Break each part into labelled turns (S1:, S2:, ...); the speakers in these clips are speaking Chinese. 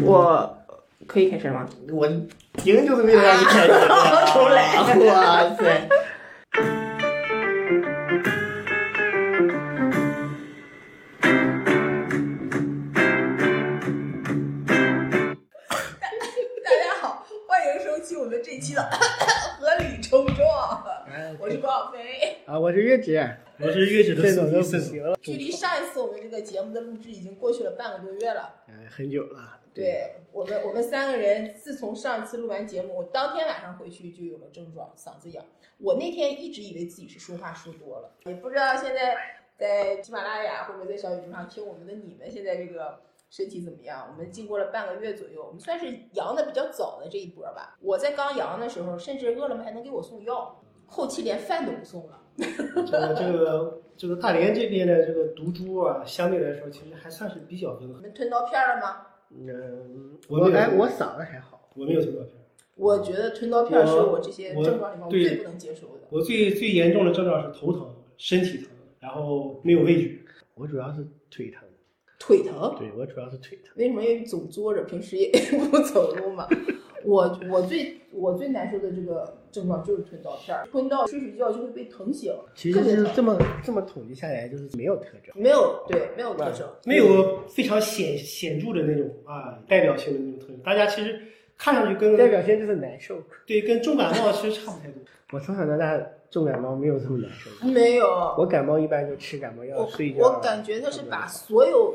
S1: 我可以开始吗？
S2: 我赢就是为了让你开始。
S1: 重来
S2: 哇塞！啊，我是月姐，
S3: 我是月子的
S2: 这种都不行了，
S4: 距离上一次我们这个节目的录制已经过去了半个多月了。
S2: 哎，很久了。
S4: 对我们，我们三个人自从上一次录完节目，我当天晚上回去就有了症状，嗓子痒。我那天一直以为自己是说话说多了，也不知道现在在喜马拉雅或者在小宇宙上听我们的你们现在这个身体怎么样？我们经过了半个月左右，我们算是阳的比较早的这一波吧。我在刚阳的时候，甚至饿了么还能给我送药，后期连饭都不送了。
S3: 这个这个这个大连这边的这个毒株啊，相对来说其实还算是比较温和。
S4: 你们吞刀片了吗？
S2: 嗯，
S3: 我
S2: 哎，我嗓子还好。
S3: 我没有吞刀片，
S4: 我觉得吞刀片是我这些症状里面我最不能接受的。
S3: 我最最严重的症状是头疼、身体疼，然后没有味觉。
S2: 我主要是腿疼，
S4: 腿疼，
S2: 对我主要是腿疼。
S4: 为什么？因为总坐着，平时也 不走路嘛。我我最我最难受的这个症状就是吞刀片儿，吞到睡睡觉就会被疼醒，
S2: 其实是这么这么统计下来，就是没有特征。
S4: 没有对没有特征，
S3: 没有非常显显著的那种啊代表性的那种特征。大家其实看上去跟
S2: 代表性就是难受。
S3: 对跟重感冒其实差不太多。
S2: 我从小到大重感冒没有这么难受。
S4: 没有。
S2: 我感冒一般就吃感冒药
S4: 我
S2: 睡觉。
S4: 我感觉他是把所有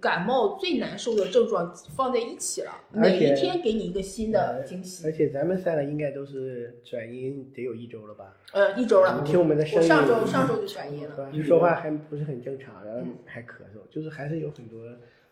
S4: 感冒最难受的症状放在一起了，每一天给你一个新的惊喜。
S2: 而且咱们三个应该都是转阴得有一周了吧？
S4: 呃，一周了，你
S2: 听我们的声音，
S4: 我上周上周就转阴了。
S2: 你说话还不是很正常，然后
S4: 嗯
S2: 还咳嗽，就是还是有很多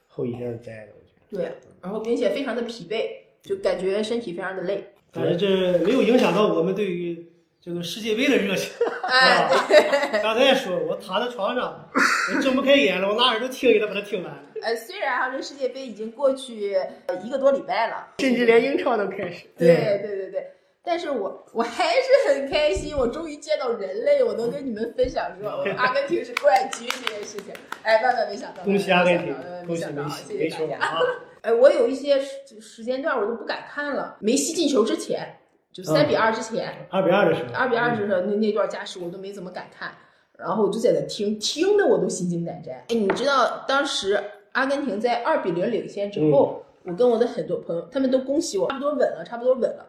S2: 后遗症在的，我觉得。
S4: 对，然后并且非常的疲惫，就感觉身体非常的累。
S3: 但是这没有影响到我们对于这个世界杯的热情。
S4: 哎，对。
S3: 刚才也说，我躺在床上，我睁不开眼了，我拿耳朵听也得把它听完。
S4: 呃，虽然哈这世界杯已经过去呃一个多礼拜了，
S2: 甚至连英超都开始。
S4: 对对对对，但是我我还是很开心，我终于见到人类，我能跟你们分享说我阿根廷是冠军这件事情。哎，万万没想到，
S3: 恭喜阿根廷恭喜梅西，
S4: 谢谢大家。哎，我有一些时时间段我都不敢看了，梅西进球之前，就三比二之前，
S3: 二比二的时候，
S4: 二比二的时候那那段加时我都没怎么敢看，然后我就在那听，听的我都心惊胆战。哎，你知道当时阿根廷在二比零领先之后，我跟我的很多朋友，他们都恭喜我，差不多稳了，差不多稳了。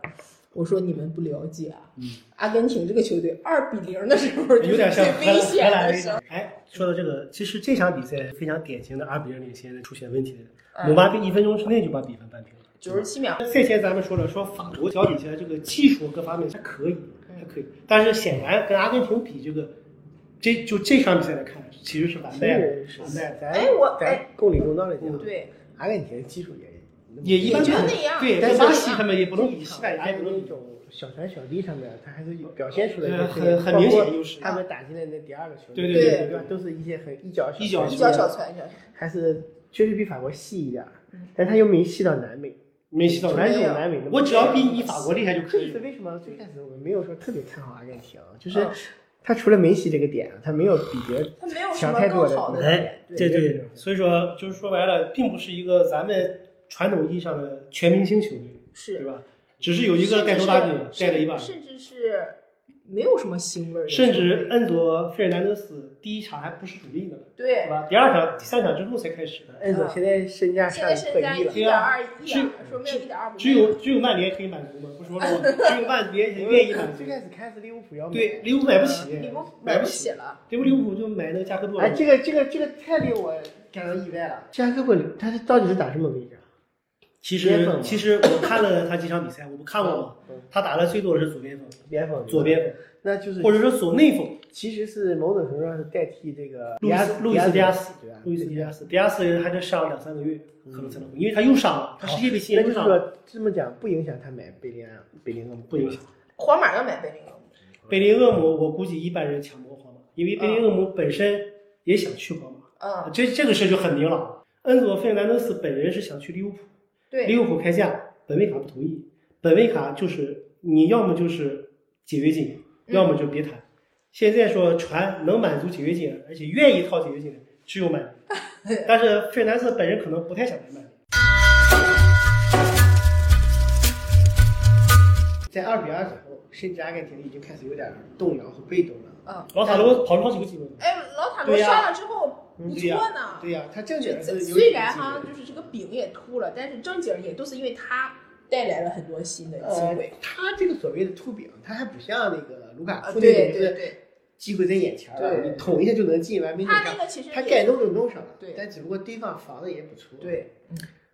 S4: 我说你们不了解啊，阿根廷这个球队二比零的时候就是
S3: 有点像
S4: 最危险的时候。
S3: 哎，说到这个，其实这场比赛非常典型的二比零领先出现问题的，
S4: 嗯
S3: 姆巴佩一分钟之内就把比分扳平了。
S4: 九十七秒，
S3: 这些咱们说了，说法国脚底下这个技术各方面还可以，还可以，但是显然跟阿根廷比，这个这就这场比赛来看，其实是完败了，
S2: 是
S3: 完败
S4: 哎我
S2: 咱
S4: 哎。
S2: 公理公道的讲，
S4: 对，
S2: 阿根廷技术也
S3: 也一般般对，
S2: 但
S3: 巴西他们也不能比，西班牙也不能
S2: 种小传小递上面，他还是有表现出来
S3: 呃
S2: 的
S3: 很很明显的优势
S2: 他们打进来那第二个球，
S3: 对
S4: 对对。
S2: 对吧？都是一些很一脚
S3: 一脚
S4: 一脚小传。下去。
S2: 还是确实比法国细一点，但他又没细到南美，
S3: 没洗到
S2: 传统南美的。
S3: 我只要比你法国厉害就可以了。
S2: 这次为什么最开始我们没有说特别看好阿根廷，就是
S4: 嗯
S2: 他除了梅西这个点，他没有比别
S4: 他没有什
S2: 强
S4: 么
S2: 太多的
S4: 更好的
S3: 哎
S4: 点，
S3: 对
S2: 对
S3: 对，所以说就是说白了，并不是一个咱们传统意义上的全明星球队，对吧？只是有一个带头大军带了一把，
S4: 甚至是没有什么腥味儿
S3: 甚，至恩佐费尔南德斯第一场还不是主力呢，
S4: 对
S3: 是吧？第二场、第三场之后才开始的，
S2: 恩佐现在身价
S4: 现
S2: 上
S4: 在身价一
S2: 百亿了，
S4: 点二一
S3: 只
S4: 点，说没有一点二
S3: 只有只有曼联可以满足吗？不说了吗？只有曼联愿意满足
S2: 最。开始开始利物浦要买
S3: 对，利物浦买不起，买不
S4: 买不起。了，
S3: 利物利物浦就买那个加克多
S2: 哎，这个这个这个太令我感到意外了。加克波他是到底是打什么位置啊？
S3: 其实其实我看了他几场比赛，我不看过吗？
S2: 嗯
S3: 他打的最多的是左边锋，
S2: 边锋，
S3: 左，边。锋，
S2: 那就是
S3: 或者说左内锋。
S2: 其实是某种程度上是代替这个
S3: 路易斯路易斯迪亚斯
S2: 对吧？
S3: 路易斯迪亚斯，迪亚斯还得上两三个月，可能才能回，因为他又伤了，他世界杯期
S2: 那就是
S3: 间又伤了，
S2: 说这么讲不影响他买贝林安贝林厄姆，
S3: 不影响。
S4: 皇马要买贝林厄姆，
S3: 贝林厄姆，我估计一般人抢不过皇马，因为贝林厄姆本身也想去皇马，
S4: 啊，
S3: 这这个事就很明朗。恩佐费尔南德斯本人是想去利物浦，利
S4: 对，
S3: 物浦开价，本位卡不同意，本位卡就是你要么就是解约金，
S4: 嗯
S3: 要么就别谈。现在说船能满足解约金，而且愿意掏解约金的只有曼联，但是费南斯本人可能不太想来曼联。
S2: 在二比二之后，甚至阿根廷已经开始有点动摇和被动了。
S4: 嗯，
S3: 老塔罗跑了好几个机会，
S4: 哎，老塔罗
S2: 对呀
S4: 上了之后不错呢。
S2: 对呀、他正经是
S4: 虽然哈，就是这个饼也秃了，但是正经也都是因为他带来了很多新的机
S2: 呃
S4: 会。，
S2: 他这个所谓的秃饼，他还不像那个卢卡
S4: 啊，
S2: 库那
S4: 对
S2: 种是
S4: 对对，
S2: 机会在眼前了，你捅一下就能进，完没
S4: 他那。个其实
S2: 他该弄就弄上了，
S4: 对
S2: 但只不过对方防的也不错。，
S4: 对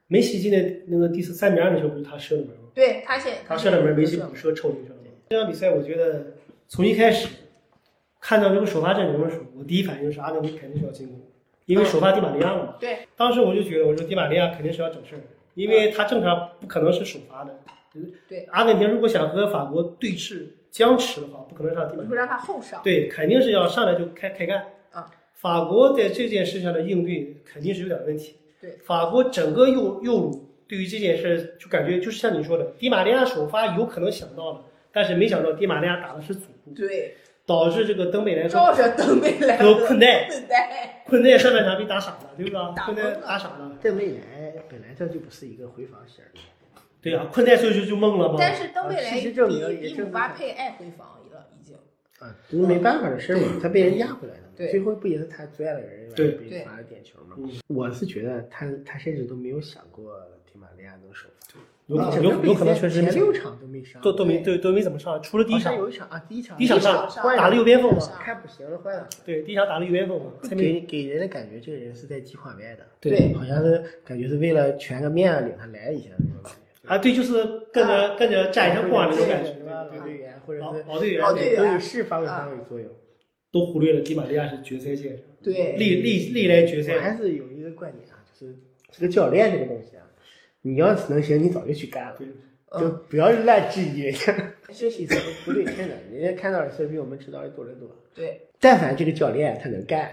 S3: 梅西今年那个第四三比二那球不是他射的门吗？
S4: 对，他先
S3: 他射的门，梅西补射抽进去了。这场比赛我觉得从一开始看到这个首发阵容的时候，我第一反应是阿根廷肯定是要进攻，因为首发迪玛利亚了嘛。
S4: 对，
S3: 当时我就觉得，我说迪玛利亚肯定是要整事儿，因为他正常不可能是首发的。
S4: 对，
S3: 阿根廷如果想和法国对峙僵持的话，不可能上迪玛利亚。
S4: 不会让他后上。
S3: 对，肯定是要上来就开开干。
S4: 啊，
S3: 法国在这件事上的应对肯定是有点问题。
S4: 对，
S3: 法国整个右右路对于这件事就感觉就是像你说的，迪玛利亚首发有可能想到了，但是没想到迪玛利亚打的是左路，
S4: 对，
S3: 导致这个登贝莱
S4: 照着登贝莱
S3: 和困奈，
S4: 困奈，
S3: 困奈上半场被打傻了，对吧？
S4: 打
S3: 困奈打傻了。
S2: 登贝莱本来这就不是一个回防型的，
S3: 对呀、困奈所以就就懵了嘛。
S4: 但是登贝莱
S2: 啊事实证明也
S4: 比比姆巴佩爱回防。
S2: 啊，就是没办法的事嘛，他被人压回来的嘛，最后不也是他最爱的人，
S3: 对。
S2: 被罚了点球嘛
S3: 嗯。
S2: 我是觉得他他甚至都没有想过迪玛利亚能首发，
S3: 有可能有有可能确实
S2: 前六场都没上，
S3: 都都没对。都没怎么上，除了第一场，
S2: 有一场啊，第一场
S3: 第一场
S4: 上
S2: 换
S3: 打了右边锋嘛，
S2: 看不行了换了，
S3: 对，第一场打了右边锋嘛，
S2: 给给人的感觉这个人是在计划外的，
S4: 对
S2: 好像是感觉是为了全个面领他来一下那种感觉。
S3: 啊，对，就是跟着跟着沾一下光那种感觉，
S2: 老队员或者
S3: 老
S2: 是
S3: 老队员
S2: 都以释发挥发挥作用。
S3: 都忽略了迪玛利亚是决赛线上，
S4: 对，
S3: 历历历来决
S2: 我
S3: 赛，
S2: 还是有一个观点啊，就是这个教练这个东西啊，你要是能行，你早就去干了，
S3: 对，
S2: 就不要乱质疑人家。这是不不对称的，人家看到的事儿比我们知道的多得多。
S4: 对，
S2: 但凡这个教练他能干，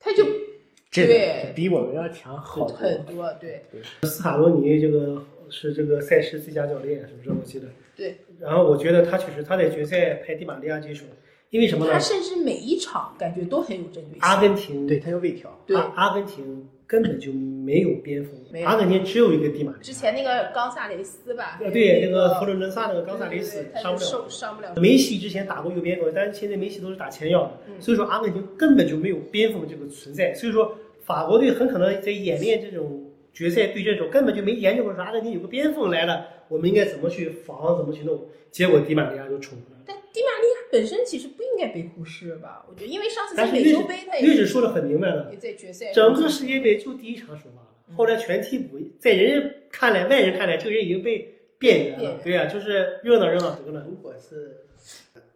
S4: 他就
S2: 真
S4: 对
S2: 的比我们要强好多。
S4: 很多，对
S3: 斯卡罗尼这个是这个赛事最佳教练，是不是？我记得。
S4: 对。
S3: 然后我觉得他确实他在决赛拍迪玛利亚这手，因为什么呢
S4: 他？甚至每一场感觉都很有针对性。
S3: 阿根廷
S2: 对他有微调，
S4: 对
S3: 阿阿根廷根本就没有边锋阿根廷只有一个迪玛利亚。
S4: 之前那个冈萨雷斯吧，
S3: 呃对那
S4: 个
S3: 个佛罗伦萨那个冈萨雷斯
S4: 对对对
S3: 上不了
S4: 他就受上不了。
S3: 梅西之前打过右边锋，但是现在梅西都是打前腰所以说阿根廷根本就没有边锋这个存在，所以说法国队很可能在演练这种决赛对阵的时候，根本就没研究过说阿根廷有个边锋来了，我们应该怎么去防，怎么去弄，结果迪玛利亚就冲出来了。
S4: 但迪玛利亚本身其实不应该被忽视吧？我觉得，因为上次在美洲杯他也
S3: 日子说的很明白了，
S4: 也在决赛
S3: 整个世界杯就第一场首发后来全替补，在人家看来，外人看来，这个人已经被边缘。了对呀、就是热闹热闹得了，
S2: 如果是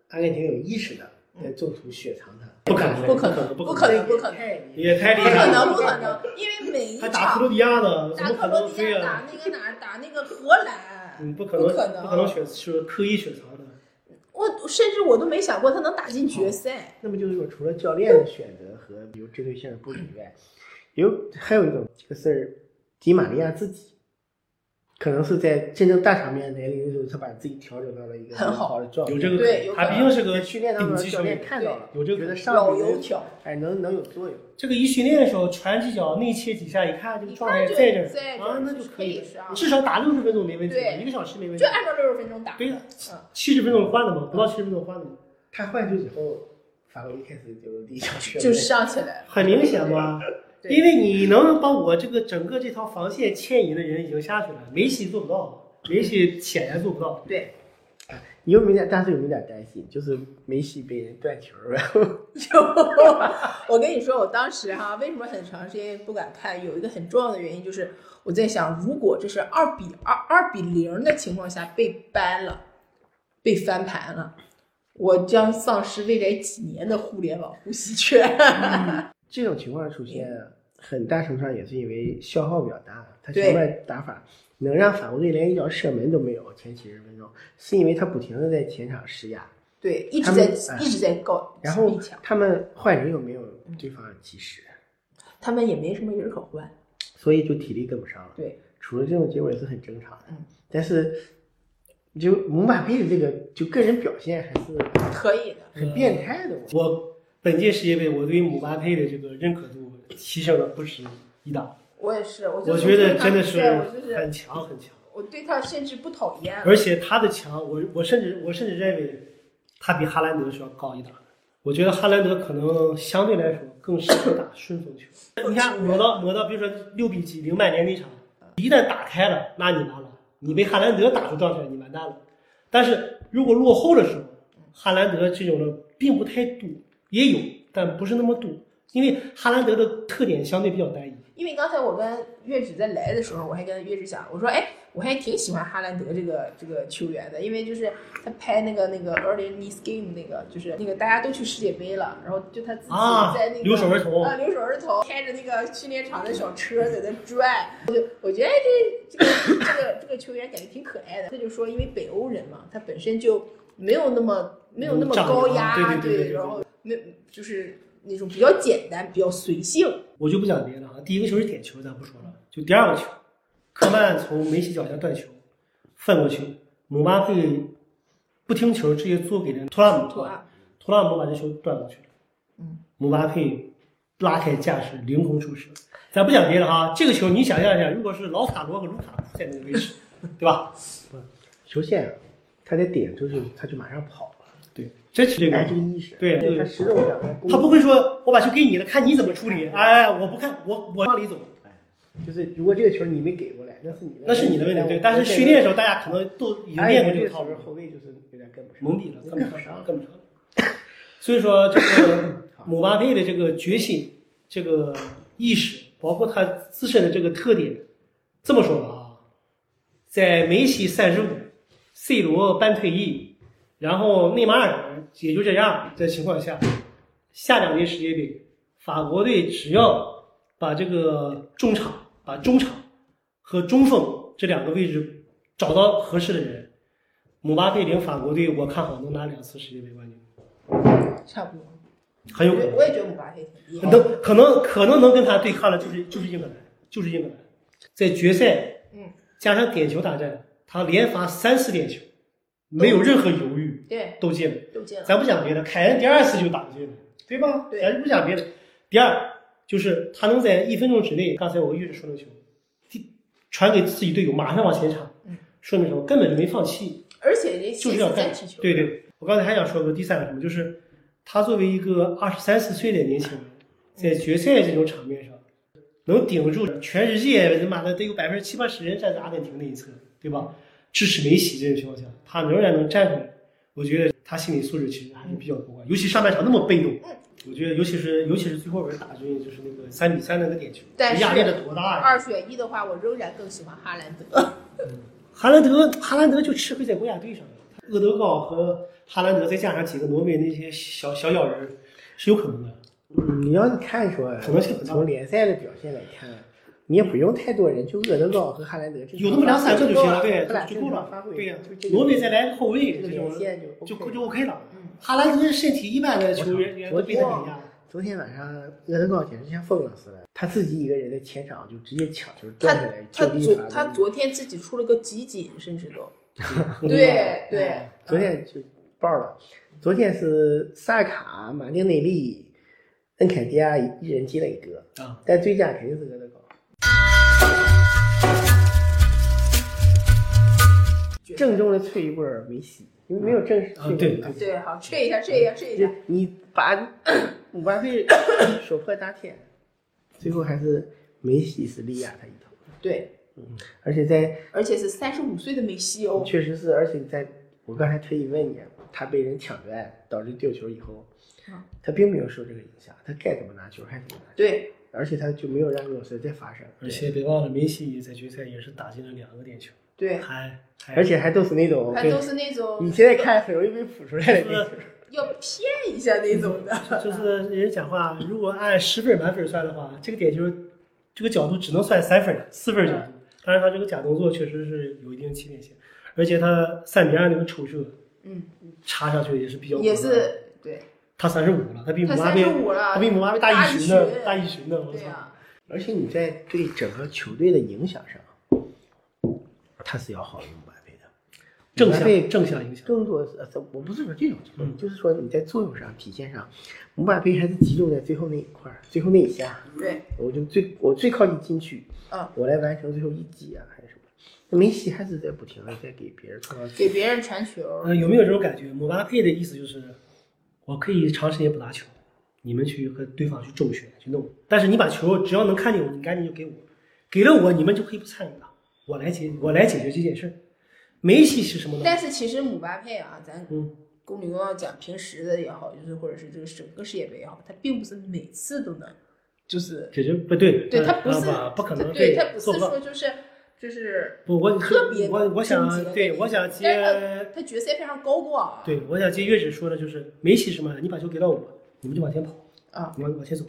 S2: 阿根廷有意识的在中途雪藏他，
S3: 不可能，
S4: 不可
S3: 能，不
S4: 不可能不可能
S3: 也太厉害
S4: 不可，能不可能，因为每一
S3: 场打克罗
S4: 场
S3: 地亚的，
S4: 打？克罗地亚，打那个哪儿，打那个荷兰，
S3: 嗯，不可能，
S4: 不可能
S3: 不可能雪是刻意雪藏的。
S4: 我甚至我都没想过他能打进决赛。
S2: 那么就是说，除了教练的选择和有针对性的布置以外，有还有一种这个事儿，迪玛利亚自己可能是在真正大场面来临的时候，他把自己调整到了一个
S4: 很好
S2: 好的状态。
S3: 有这个，
S4: 对
S3: 他毕竟是个
S2: 训练当中，教
S3: 顶级球员，
S2: 练看到了，
S3: 有这个可能。
S2: 觉得上
S4: 油条，
S2: 哎能能有作用。
S3: 这个一训练的时候传几脚内切几下，一看这个状态在这啊，那
S4: 就
S3: 就是可以至少打六十分钟没问题，一个小时没问题
S4: 就。按照六十分钟打。
S3: 对呀
S4: 嗯，
S3: 七十分钟换的嘛，不到七十分钟换的嘛，
S2: 他换球以后，法国一开始就第一场血
S4: 就上起来了。
S3: 很明显嘛。
S4: 对
S3: 因为你能把我这个整个这条防线牵引的人已经下去了，梅西做不到，梅西显然做不到。
S4: 对，
S2: 你有没有点，但是有没有点担心，就是梅西被人断球，然后
S4: 就我跟你说，我当时哈，为什么很长时间不敢看？有一个很重要的原因就是我在想，如果这是二比二、二比零的情况下被扳了，被翻盘了，我将丧失未来几年的互联网呼吸权。
S2: 这种情况出现，很大程度上也是因为消耗比较大。他
S4: 对
S2: 前面打法能让法国队连一脚射门都没有，前几十分钟，是因为他不停的在前场施压，
S4: 对，一直在一直在高
S2: 然后他们换人又没有对方及时，
S4: 他们也没什么人可换。
S2: 所以就体力跟不上了。
S4: 对，
S2: 出了这种结果也是很正常的。
S4: 嗯，
S2: 但是就姆巴佩的这个就个人表现还是
S4: 可以的。
S2: 很变态的。我
S3: 我本届世界杯，我对姆巴佩的这个认可度提升了不止一档，
S4: 我也是，我
S3: 觉得真的
S4: 是
S3: 很强很强。
S4: 我对他甚至不讨厌。
S3: 而且他的强，我我甚至我甚至认为他比哈兰德是要高一档。我觉得哈兰德可能相对来说更适合打顺风球。你看抹到抹到，比如说六比几零曼联那场，一旦打开了，那你完了，你被哈兰德打出状态，你完蛋了。但是如果落后的时候，哈兰德这种的并不太多，也有，但不是那么多，因为哈兰德的特点相对比较单一。
S4: 因为刚才我跟月指在来的时候，我还跟月指讲，我说，哎，我还挺喜欢哈兰德这个这个球员的，因为就是他拍那个那个 early nice game 那个，就是那个大家都去世界杯了，然后就他自己
S3: 啊
S4: 在那个、
S3: 留守儿童
S4: 啊留守儿童开着那个训练场的小车在那转，我就我觉得这这个这个这个球员感觉挺可爱的。他就说，因为北欧人嘛，他本身就没有那么没有那么高压，
S3: 对对对对对
S4: 然后没就是那种比较简单，比较随性。
S3: 我就不讲别的啊，第一个球是点球，咱不说了，就第二个球，科曼从梅西脚下断球，翻过去，姆巴佩不听球，直接做给了图拉姆，
S4: 图拉
S3: 图拉姆把这球断过去了，
S4: 嗯，
S3: 姆巴佩拉开架势，凌空出射。咱不讲别的哈，这个球你想象一下，如果是老塔罗和卢卡库在那个位置，对吧？
S2: 球线啊，他得点出去，他就马上跑
S3: 这是这
S2: 哎，
S3: 个
S2: 这个意识，
S3: 对
S2: 他
S3: 他不会说我把球给你了，看你怎么处理。哎，我不看，我我往里走，
S2: 就是如果这个球你没给过来，那是你的，
S3: 那是你的问题。对，但是训练的时候，大家可能都已经练过这个套路
S2: 后卫就是有点跟不上，
S3: 了，跟不上，跟不上。所以说，这个姆巴佩的这个决心、这个意识，包括他自身的这个特点，这么说吧啊，在梅西三十五，C 罗半退役，然后内马尔也就这样的情况下，下两届世界杯，法国队只要把这个中场、把中场和中锋这两个位置找到合适的人，姆巴佩领法国队，我看好能拿两次世界杯冠军，
S4: 差不多。
S3: 很有可能。
S4: 我也觉得姆巴佩挺厉害的。
S3: 能可能可能能跟他对抗的就是就是英格兰，就是英格兰，在决赛，
S4: 嗯，
S3: 加上点球大战，他连罚三次点球，没有任何犹豫，
S4: 对，
S3: 都进了。
S4: 都进了。
S3: 咱不讲别的，凯恩第二次就打进了，对吧？
S4: 对
S3: 咱不讲别的。第二就是他能在一分钟之内，刚才我一直说那个球，第传给自己队友，马上往前插
S4: 嗯，
S3: 说明什么？根本就没放弃，
S4: 而且人
S3: 就是要干
S4: 在。
S3: 对对，我刚才还想说个第三个什么，就是他作为一个二十三四岁的年轻人，在决赛这种场面上，能顶住全世界他妈的得有百分之七八十人站在阿根廷那一侧，对吧？支持梅西这种情况下，他仍然能站出来，我觉得他心理素质其实还是比较过关，尤其上半场那么被动。我觉得，尤其是尤其是最后边打进就是那个三比三那个点球，
S4: 但
S3: 压力得多大呀！
S4: 二选一的话，我仍然更喜欢哈兰德。
S3: 哈兰德，哈兰德就吃亏在国家队上了。厄德高和哈兰德再加上几个挪威那些小小小人，是有可能的。
S2: 嗯，你要是看说
S3: 可能性很大
S2: 从联赛的表现来看，你也不用太多人，就厄德高和哈兰德
S3: 有那么两三个就行了，对
S2: 他俩，
S3: 就够了
S2: 发。挥，
S3: 对呀
S2: 就这，个
S3: 挪威再来个后卫，
S2: 这个
S3: 这种
S2: 线就
S3: 就
S2: OK
S3: 就 OK 了。
S4: 嗯
S3: 哈兰德身体一般的球员都被他碾压。
S2: 昨天晚上厄德高简直像疯了似的，他自己一个人在前场就直接抢球来，
S4: 他昨他。昨天自己出了个集锦，甚至都 对对，
S2: 昨天就爆了。昨天是萨卡、马丁内利、恩凯迪亚一人进了一个，
S3: 啊，
S2: 但最佳肯定是厄德高。正宗的吹一波梅西，因为没有正式
S3: 啊对对。
S4: 对，好吹一下，吹一下，吹一下。
S2: 你把姆巴佩手破大天，最后还是梅西是力压他一头，
S4: 对，嗯
S2: 而且在
S4: 而且是三十五岁的梅西哦。
S2: 确实是，而且在我刚才特意问你，他被人抢断导致丢球以后
S4: 嗯，
S2: 他并没有受这个影响，他该怎么拿球还怎么拿球，
S4: 对，
S2: 而且他就没有让这种事再发生，
S3: 而且别忘了，梅西在决赛也是打进了两个点球，
S4: 对，
S3: 还还
S2: 而且还都是那种
S4: 还都是那种
S2: 你现在看很容易被扑出来的那种。
S4: 要骗一下那种的。
S3: 就是人家讲话，如果按十分满分算的话，这个点球这个角度只能算三分，四分角度。当然，他这个假动作确实是有一定欺骗性，而且他三比二那个抽射
S4: 嗯，
S3: 插上去也是比较
S4: 也是对，
S3: 他三十五了，他比姆巴佩他比姆巴佩大一旬呢，大一旬呢，我操！
S2: 而且你在对整个球队的影响上，他是要好于姆巴佩的。
S3: 正向正向影响。
S2: 更多是，呃我不是说这种情况，
S3: 嗯
S2: 就是说你在作用上体现上，姆巴佩还是集中在最后那一块儿，最后那一下，
S4: 对，
S2: 我就最我最靠近禁区，
S4: 嗯，
S2: 我来完成最后一击啊，还是什么？梅西还是在不停的在给别人创造
S4: 给别人传球，
S3: 呃，有没有这种感觉？姆巴佩的意思就是，我可以长时间不打球，你们去和对方去周旋去弄，但是你把球只要能看见我，你赶紧就给我，给了我，你们就可以不参与了，我来解我来解决这件事儿。梅西是什么呢？
S4: 但是其实姆巴佩啊，咱
S3: 嗯
S4: 公牛要讲平时的也好，就是或者是这个整个世界杯也好，他并不是每次都能，就是
S3: 解决不对，
S4: 对他不是
S3: 啊不不可能，
S4: 对他不是。说就是就是
S3: 不，我
S4: 特别
S3: 我我想对，我想接
S4: 他他决赛非常高光啊，
S3: 对，我想接月子说的就是梅西什么？你把球给到我，你们就往前跑
S4: 啊，
S3: 往往前走。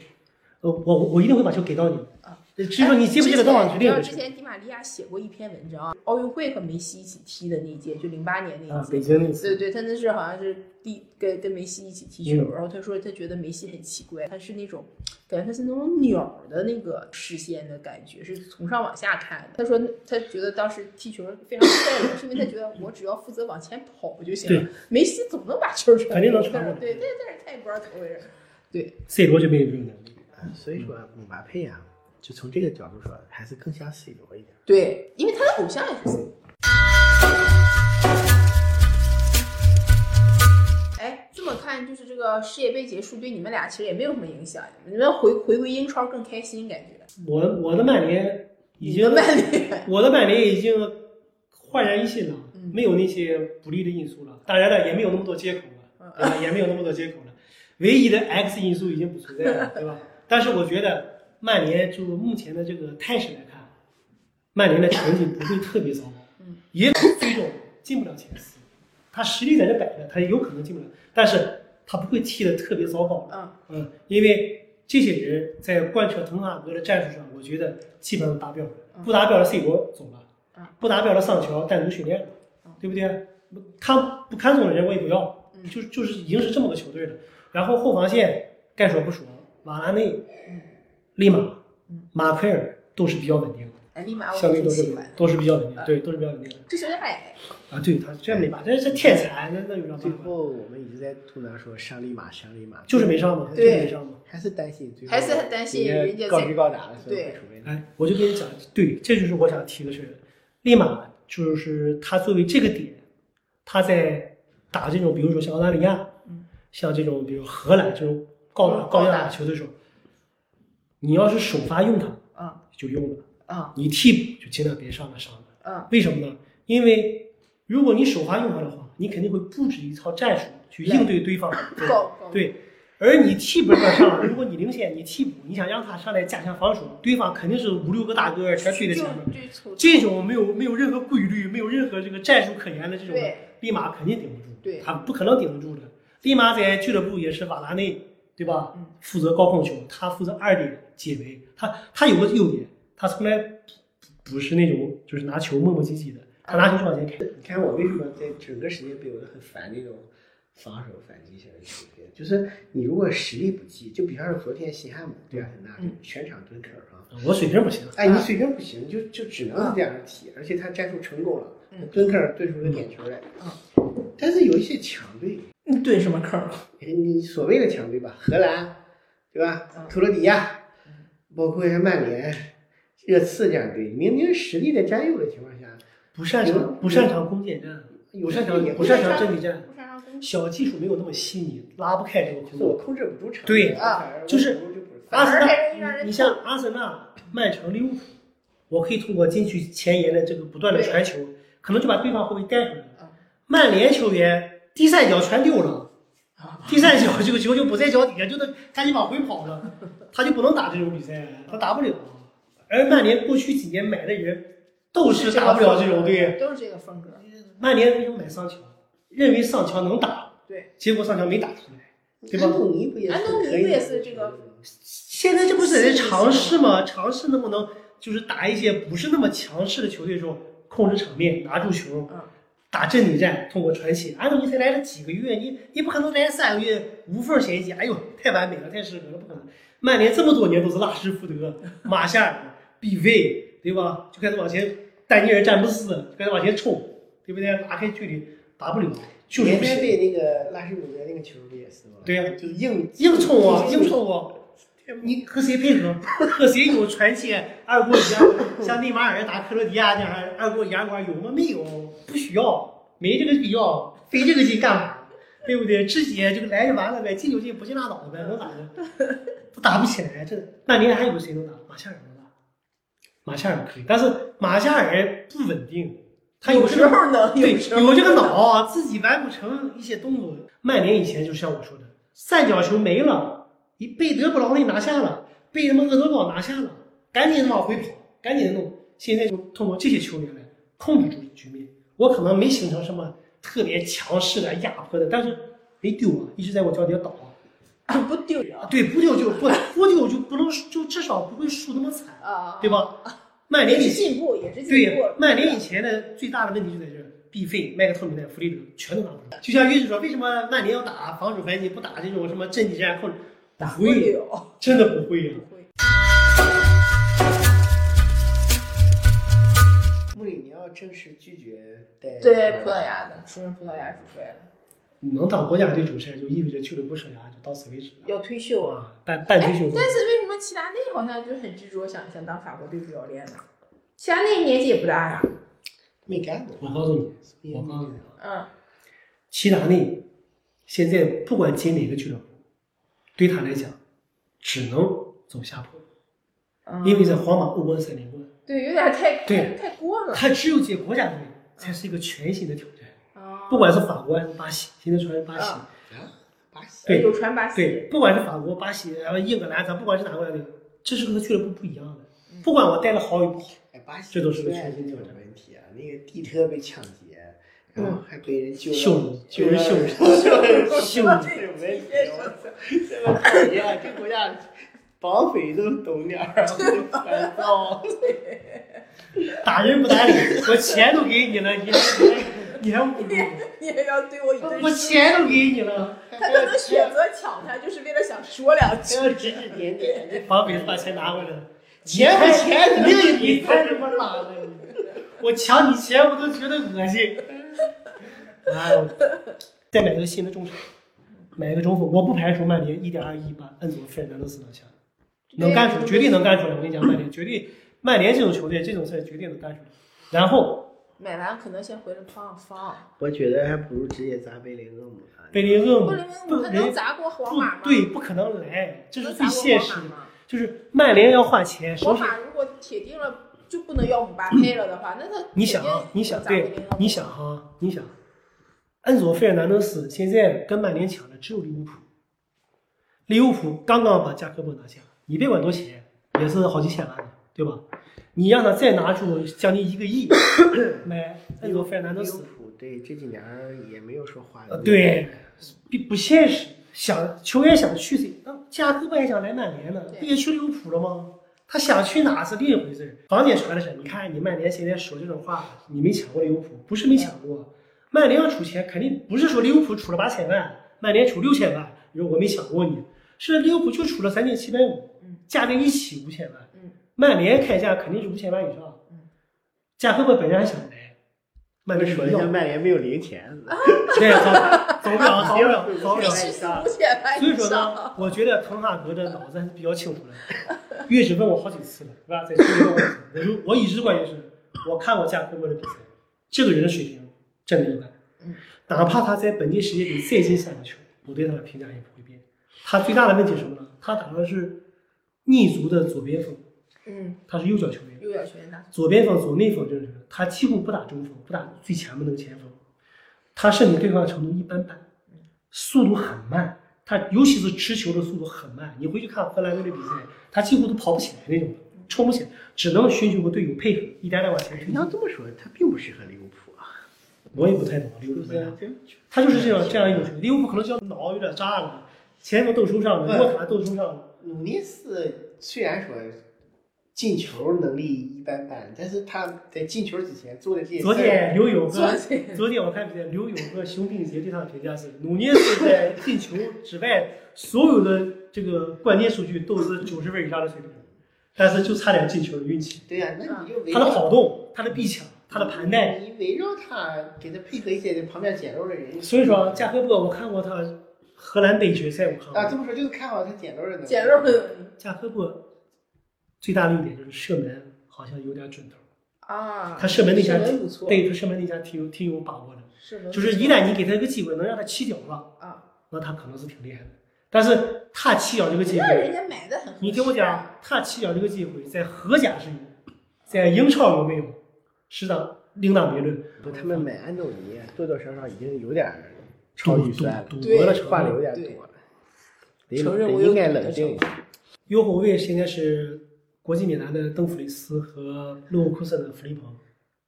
S3: 呃，我我我一定会把球给到你
S4: 啊。
S3: 至于说你接不接得到，是
S4: 哎之前。之前迪玛利亚写过一篇文章，奥运会和梅西一起踢的那一届，就零八年那
S2: 啊，
S4: 一届。
S2: 北京那次
S4: 对对，他那是好像是第跟跟梅西一起踢球，
S3: 嗯
S4: 然后他说他觉得梅西很奇怪，他是那种感觉他是那种鸟的那个视线的感觉，是从上往下看的。他说他觉得当时踢球非常快乐，是因为他觉得我只要负责往前跑就行了。梅西总能把球传
S3: 肯定能传过来
S4: 对，但是但是他也不知道怎么回事。对
S3: ，C 罗就没有这种能力。
S2: 所以说姆巴佩啊，就从这个角度说，还是更像 C 罗一点。
S4: 对，因为他的偶像也是 C 罗。哎，这么看，就是这个世界杯结束对你们俩其实也没有什么影响，你们回回归英超更开心，感觉。
S3: 我我的曼联已经，
S4: 曼联，
S3: 我的曼联已经焕然一新了
S4: 嗯，
S3: 没有那些不利的因素了。当然了，也没有那么多借口了，对吧？也没有那么多借口了。唯一的 X 因素已经不存在了，对吧？但是我觉得曼联就目前的这个态势来看，曼联的成绩不会特别糟糕
S4: 嗯，
S3: 也最终进不了前四。他实力在这摆着，他有可能进不了，但是他不会踢的特别糟糕。
S4: 嗯
S3: 嗯，因为这些人在贯彻滕哈格的战术上，我觉得基本上达标了。不达标的 C 罗走了
S4: 嗯，
S3: 不达标的桑乔单独训练了
S4: 嗯，
S3: 对不对？看不看中的人我也不要，
S4: 嗯
S3: 就就是已经是这么个球队了。然后后防线该说不说，瓦拉内
S4: 嗯、
S3: 利马
S4: 嗯、
S3: 马奎尔都是比较稳定的，
S4: 哎，立马
S3: 相对都是都是比较稳定对，都是比较稳定的
S4: 这是有点矮。
S3: 啊。对他这没办法，这是天才，那那有啥
S2: 最
S3: 办法？
S2: 后我们一直在吐槽说上利马上利马，
S3: 就是没上嘛，就是没上嘛。
S2: 还是担心最后
S4: 还是很担心人家在
S2: 高知高打的时候
S4: 对
S2: 会出问题。
S3: 哎，我就跟你讲，对，这就是我想提的是，立马就是他作为这个点，他在打这种，比如说像澳大利亚，
S4: 嗯，
S3: 像这种比如荷兰这种高高
S4: 打
S3: 球的时候，你要是首发用他
S4: 啊
S3: 就用了，
S4: 啊
S3: 你替补就尽量别上了上了。
S4: 啊
S3: 为什么呢？因为如果你首发用他的话，你肯定会布置一套战术去应对对方。对而你替补上上，如果你领先，你替补，你想让他上来加强防守，对方肯定是五六个大个全追在前面。这种没有没有任何规律、没有任何这个战术可言的这种
S4: 对，
S3: 立马肯定顶不住，
S4: 对
S3: 他不可能顶得住的。立马在俱乐部也是瓦拉内，对吧？
S4: 嗯
S3: 负责高控球，他负责二点解围。他他有个优点，他从来不不是那种就是拿球磨磨唧唧的，他拿球就往前开。
S2: 你看我为什么在整个世界杯我都很烦那种防守反击型的球队，就是你如果实力不济，就比方说昨天西汉姆对阿森纳
S4: 嗯
S2: 全场蹲坑啊，
S3: 我水平不行，
S2: 哎，你水平不行，就就只能是这样踢，而且他战术成功了
S4: 嗯，
S2: 蹲坑蹲出个点球来
S4: 嗯。
S2: 但是有一些强队，
S4: 你蹲什么坑？
S2: 哎你所谓的强队吧，荷兰，对吧？
S4: 嗯？
S2: 克罗地亚，包括像曼联、热刺这样队，明明实力在占优的情况下，
S3: 不擅长不擅长攻坚战，
S2: 有
S3: 擅长
S2: 也
S3: 不擅长阵地战。小技术没有那么细腻，拉不开这个空
S2: 是我。控制不住场
S3: 对
S2: 啊。
S3: 就是阿森纳，你像阿森纳、曼城、利物浦，我可以通过禁区前沿的这个不断的传球，可能就把对方后卫带出来了。
S4: 嗯。
S3: 曼联球员第三脚全丢了，
S4: 啊
S3: 第三脚这个球就不在脚底下，就得赶紧往回跑了，他就不能打这种比赛，他打不了。而曼联过去几年买的人都是打不了这种队，
S4: 都是这个风格。
S3: 曼联为什么买桑乔？认为桑乔能打，
S4: 对，
S3: 结果桑乔没打出来。对吧
S2: 安东尼不也是
S4: 安东尼不也是这个
S3: 现在这不是在尝试吗？尝试能不能就是打一些不是那么强势的球队的时候，控制场面，拿住球，
S4: 嗯
S3: 打阵地战，通过传奇。安东尼才来了几个月，你你不可能来三个月无缝衔接，哎呦，太完美了，太适合了，不可能。曼联这么多年都是拉什福德、马夏尔、毕卫，对吧？就开始往前，丹尼尔詹姆斯就开始往前冲，对不对？拉开距离打不了，就是
S2: 那个拉什福德那个球不也是吗？
S3: 对呀
S2: 就是硬
S3: 硬冲啊，硬冲啊！你和谁配合？和谁有传奇二过一样？像内马尔打克罗地亚那样二过一二过有吗？没有，不需要，没这个必要，费这个劲干嘛？对不对？直接就来就完了呗，进就进，不进拉倒呗，能咋的？都打不起来，这曼联还有谁能打？马夏尔能打，马夏尔可以，但是马夏尔不稳定，他
S4: 有时候能，
S3: 对，有这个脑啊，自己完不成一些动作。曼联以前就像我说的，三角球没了，你被德布劳内拿下了，被他妈厄德高拿下了，赶紧往回跑，赶紧弄。现在就通过这些球员来控制住局面。我可能没形成什么特别强势的压迫的，但是没丢啊，一直在我脚底下倒啊。
S4: 不丢啊
S3: 对，不丢就不不丢就不能就至少不会输那么惨，
S4: 啊，
S3: 对？吧？曼联
S4: 也
S3: 以
S4: 是进步，也是进
S3: 对
S4: 步对。
S3: 曼联以前的最大的问题就在这儿，毕费、麦克托米奈、弗雷德全都拿不了。就像岳志说，为什么曼联要打防守反击，不打这种什么阵地战控制？
S4: 打不
S3: 不会，
S4: 了，
S3: 真的不会呀、
S4: 不会。
S2: 穆里尼奥正式拒绝带
S4: 对葡萄牙的，出任葡萄牙主帅了，
S3: 能当国家队主帅，就意味着俱乐部生涯就到此为止了。
S4: 要退休。
S3: 啊，半半退休
S4: 哎，但是为什么齐达内好像就很执着想想当法国队主教练呢？齐达内年纪也不大呀，
S2: 没干过。
S3: 我告诉你，我告诉你啊，
S4: 嗯，
S3: 齐达内现在不管进哪个俱乐部，对他来讲只能走下坡，
S4: 嗯
S3: 因为在皇马欧冠三连冠。
S4: 对有点太
S3: 对
S4: 太太过了。
S3: 他只有进国家队才是一个全新的挑战，
S4: 啊
S3: 不管是法国还是巴西，现在传是巴西，
S4: 啊
S2: 巴西
S3: 对
S4: 有传巴西，
S3: 对，不管是法国、巴西，然后英格兰，咱不管是哪个国家队，这是和俱乐部不一样的。
S4: 嗯
S3: 不管我带的好与不好，
S2: 哎，巴西
S3: 这都是个全新挑战
S2: 问题啊！那个地特被抢劫，然后还被人救了
S3: 救人
S2: 救人，
S3: 救 人羞辱
S2: 羞辱这种问题，我操！这个！这国家绑匪都懂点儿，烦 躁。
S3: 打人不打脸，我钱都给你了，你还你还侮辱我，
S4: 你还要对我一顿
S3: 我钱都给你了，
S4: 他可能选择抢他，就是为了想说两句
S2: 指指点点，
S3: 绑匪把钱拿回来了，
S2: 钱不钱
S3: 另一笔才他妈拉了你，我抢你钱我都觉得恶心。再买个新的中场，买个中锋，我不排除曼联一点二亿把恩佐费尔南德斯拿下，能干出来，绝对能干出来。我跟你讲，曼联绝对，曼联这种球队这种事儿绝对能干出来。然后
S4: 买完可能先回来放放。
S2: 我觉得还不如直接砸贝林厄姆啊。
S3: 贝林厄姆不
S4: 姆他能砸过皇马吗？
S3: 对，不可能来，这是最现实的。就是曼联要花钱，
S4: 皇马如果铁定了就不能要姆巴佩了的话，那他
S3: 你想啊，你想对，你想哈，你想，恩佐费尔南德斯现在跟曼联抢的只有利物浦，利物浦刚刚把加科波拿下，你别管多少钱，也是好几千万的，对吧？你让他再拿出将近一个亿买恩佐费尔南德
S2: 利物
S3: 斯，
S2: 浦对这几年也没有说花
S3: 的，对，并不现实。想球员想去谁？那加科波还想来曼联呢，不也去利物浦了吗？他想去哪是另一回事儿。坊间传的是，你看你曼联现在说这种话，你没抢过利物浦，不是没抢过。曼联要出钱，肯定不是说利物浦出了八千万，曼联出六千万，你说我没抢过你，是利物浦就出了三千七百五
S4: 嗯，
S3: 加在一起五千万。
S4: 嗯，
S3: 曼联开价肯定是五千万以上。
S4: 嗯，
S3: 加菲我本人还想来，曼
S2: 不是说人家曼联没有零钱，
S3: 对，走走不了，走不了，走不了。所以说。呢，我觉得滕哈格的脑子还是比较清楚的。岳指问我好几次了，是吧？在群里问我我就我一直观点是，我看过加科波的比赛，这个人的水平真的一般
S4: 嗯。
S3: 哪怕他在本届世界杯再进三个球，我对他的评价也不会变。他最大的问题是什么呢？他打的是逆足的左边锋，
S4: 嗯，
S3: 他是右脚球员。
S4: 右脚球员打
S3: 左边锋、左内锋这种，他几乎不打中锋，不打最前面那个前锋，他身体对抗程度一般般，速度很慢，他尤其是持球的速度很慢。你回去看荷兰队的比赛，他几乎都跑不起来那种，冲不起来，只能寻求个队友配合，一点点往前推。
S2: 你要这么说，他并不适合利物浦啊，
S3: 我也不太懂利物浦为啥？他就是这样这样一种。利物浦可能叫脑有点炸了，前锋都受伤了，莫塔都受伤了。
S2: 努涅斯虽然说进球能力一般般，但是他在进球之前做的这些
S3: 昨天刘友
S4: 昨
S3: 和昨天我看比赛，刘勇和熊丙杰对他的评价是：努涅斯在进球之外，所有的这个关键数据都是九十分以上的水平，但是就差点进球的运气。
S2: 对呀、那你就围
S3: 他的跑动、他的逼抢、他的盘带。
S2: 你围绕他，给他配合一些旁边捡漏的人。
S3: 所以说，加科波我看过他荷兰杯决赛，我看过。
S2: 啊，这么说就是看好他捡漏的能力。
S4: 捡漏的
S3: 加科波最大的一点就是射门好像有点准头，
S4: 啊，
S3: 他射门那下对他射门那下挺有挺有把握的。就是一旦你给他一个机会，能让他起脚了，
S4: 啊，
S3: 那他可能是挺厉害的。但是他起脚这个机会，
S4: 家买的很啊，
S3: 你听我讲，他起脚这个机会在荷甲是有，在英超有没有？是的，另当别论。
S2: 不，他们买安东尼多多少少已经有点超预算了，
S3: 赌
S4: 对
S3: 博的成分。
S2: 有点多了，得
S4: 承认我
S2: 应该冷静一下。
S3: 右后卫现在是国际米兰的邓弗里斯和勒沃库森的弗里彭。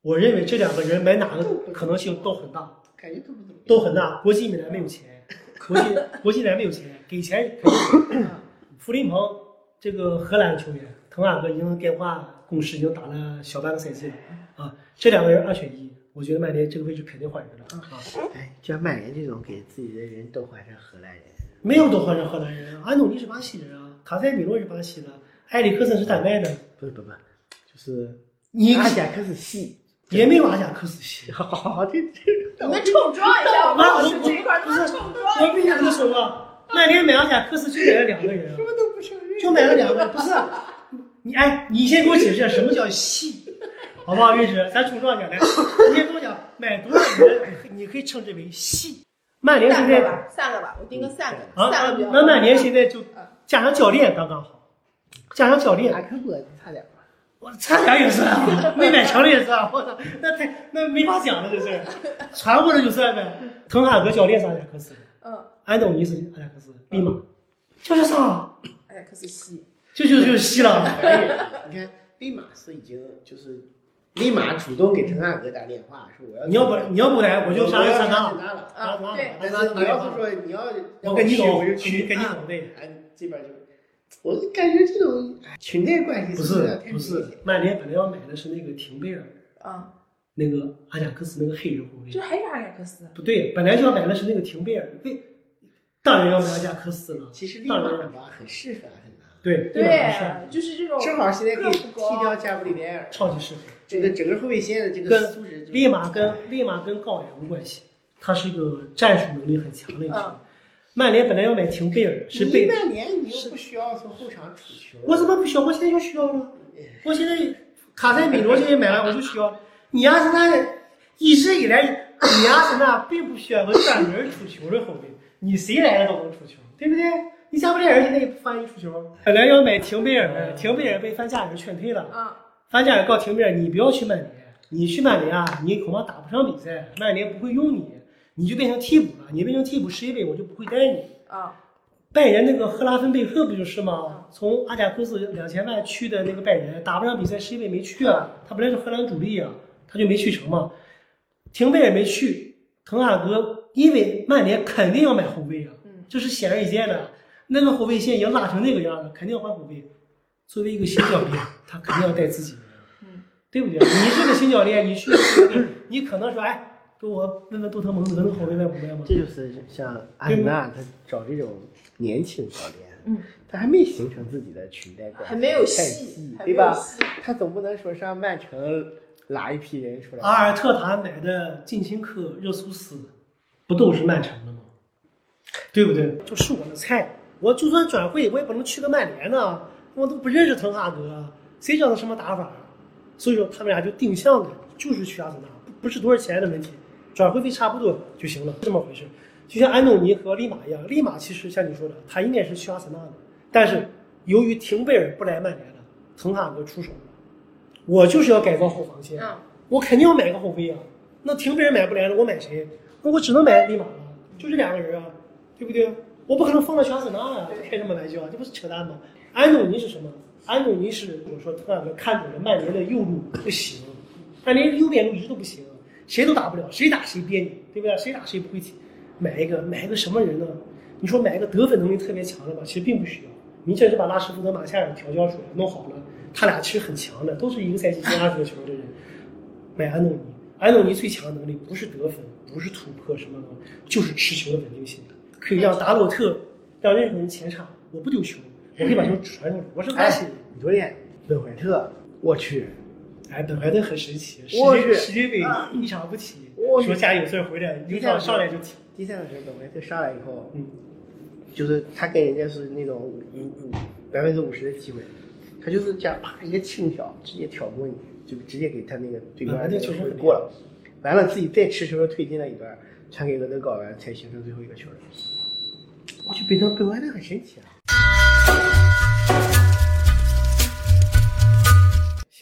S3: 我认为这两个人买哪个可能性都很大，
S2: 感觉都不怎么样
S3: 都很大。国际米兰没有钱，国际 国际米兰没有钱，给钱肯定有。弗林彭这个荷兰球员，滕哈格已经电话攻势已经打了小半个赛季了啊。这两个人二选一，我觉得曼联这个位置肯定换人了啊。
S2: 哎，像曼联这种给自己的人都换成荷兰人，
S3: 没有都换成荷兰人啊，安东尼是巴西人啊，卡塞米罗是巴西的，埃里克森是丹麦的，
S2: 不是不不，就是
S3: 你
S2: 阿贾克斯系，
S3: 也没有阿贾克斯系。
S2: 好 好好，这这
S4: 你们冲撞一下，我们
S3: 那我
S4: 老师这一块儿
S3: 不是
S4: 都冲撞。
S3: 我跟你这么说吧，曼联买阿贾克斯就买了两个人啊
S2: 什，么都不承认，
S3: 就买了两个，不是？你哎，你先给我解释一下什么叫系，好不好？月芝，咱冲撞一下来，你先跟我讲，买多少人你可以称之为系。曼联现在
S4: 三个吧，三个吧，我定个三个，
S3: 啊，那曼联现在就
S4: 嗯
S3: 加上教练刚刚好，加上教练
S2: 阿，克波差点吧。
S3: 我差点也是啊，没买成的也算，我操，那太那没法讲了，这事，传过来就算呗。滕哈格教练是阿贾克斯，
S4: 嗯，
S3: 安东尼是阿贾克斯，立马就是啥，
S4: 哎呀，可是西，
S3: 就就就西了。
S2: 你看，立马是已经就是立马主动给滕哈格打电话说我要
S3: 你要不你要不来，我就杀人
S2: 杀
S3: 三大了。
S2: 了。
S4: 啊对
S2: 但是你要是说你要
S3: 我跟你走，
S2: 我就去，
S3: 跟你走对。
S2: 哎，这边就，我就感觉这种裙带关系
S3: 不是不是，曼联本来要买的是那个廷贝尔，
S4: 啊，
S3: 那个阿贾克斯那个黑人后卫
S4: 这。还是阿贾克斯，
S3: 不对，本来就要买的是那个廷贝尔，为当然要买阿贾克斯了。
S2: 其实立马吧很适合很难，
S3: 对，
S4: 对，就是这种
S2: 正好现在可以踢掉加布里埃尔，
S3: 超级适合。
S2: 这个整个后卫线的这个
S3: 跟
S2: 素质
S3: 马跟立马跟高矮无关系，他是一个战术能力很强的一个球员。曼联本来要买廷贝尔，是
S2: 曼联你又不需要从后场出球，
S3: 我怎么不需要？我现在就需要了。我现在卡塞米罗现在买了，我就需要。你阿森纳一直以来，你阿森纳并不需要个专门出球的后卫，你谁来了都能出球，对不对？你加布里埃尔现在也不翻译出球，本来要买廷贝尔，廷贝尔被范加尔劝退了。
S4: 啊，
S3: 范加尔告廷贝尔，你不要去曼联，你去曼联啊，你恐怕打不上比赛，曼联不会用你，你就变成替补了。你变成替补，世界杯我就不会带你。
S4: 啊，
S3: 拜仁那个赫拉芬贝克不就是吗？从阿贾克斯两千万去的那个拜仁，打不上比赛，世界杯没去啊。他本来是荷兰主力啊，他就没去成嘛。廷贝也没去，滕哈格因为曼联肯定要买后卫啊，
S4: 嗯
S3: 这是显而易见的。那个后卫线已经拉成那个样了，肯定要换后卫。作为一个新教练，他肯定要带自己对不对？你是个新教练，你去，你可能说，哎，给我问问杜特蒙德那个后卫卖不卖吗？
S2: 这就是像阿森纳他找这种年轻教练，
S4: 嗯，
S2: 他还没形成自己的裙带关系，
S4: 还没有
S2: 对吧？他总不能说上曼城拉一批人出来，
S3: 阿尔特塔买的近亲科、热苏斯，不都是曼城的吗？对不对？就是我的菜。我就算转会，我也不能去个曼联呢，我都不认识滕哈格，谁知道他什么打法？所以说他们俩就定向的，就是去阿森纳，不不是多少钱的问题，转会费差不多就行了，这么回事。就像安东尼和利马一样，利马其实像你说的，他应该是去阿森纳的，但是由于廷贝尔不来曼联了，滕哈格出手了，我就是要改造后防线。
S4: 嗯，
S3: 我肯定要买个后卫啊。那廷贝尔买不来了，我买谁？那我只能买利马了，就这两个人啊，对不对？我不可能放到去阿森纳啊，开什么玩笑？这不是扯淡吗？安东尼是什么？安东尼是我说特尔看准了曼联的右路不行，曼联右边路一直都不行，谁都打不了，谁打谁别扭，对不对？谁打谁不会踢。买一个买一个什么人呢？你说买一个得分能力特别强的吧，其实并不需要。米切尔是把拉什福德、马夏尔调教出来，弄好了，他俩其实很强的，都是一个赛季进二十个球的人。买安东尼，安东尼最强能力不是得分，不是突破什么的，就是持球的稳定性，可以让达洛特让任何人前插，我不丢球，我可以把球传出来，我是巴西人。
S2: 你昨天温怀特，我去，
S3: 哎，本怀特很神奇，世
S2: 我去
S3: 界世界杯一场不
S2: 起，
S3: 说家有事儿回来，英超上来就踢。
S2: 第三个是本怀特上来以后，
S3: 嗯，
S2: 就是他跟人家是那种五五百分之五十的机会，他就是这样啪一个轻挑，直接挑过你，就直接给他那个对面
S3: 啊那确实很厉害
S2: 过了，完了自己再持球的推进了一段，传给俄德高完才形成最后一个球。我觉得本本怀特很神奇啊。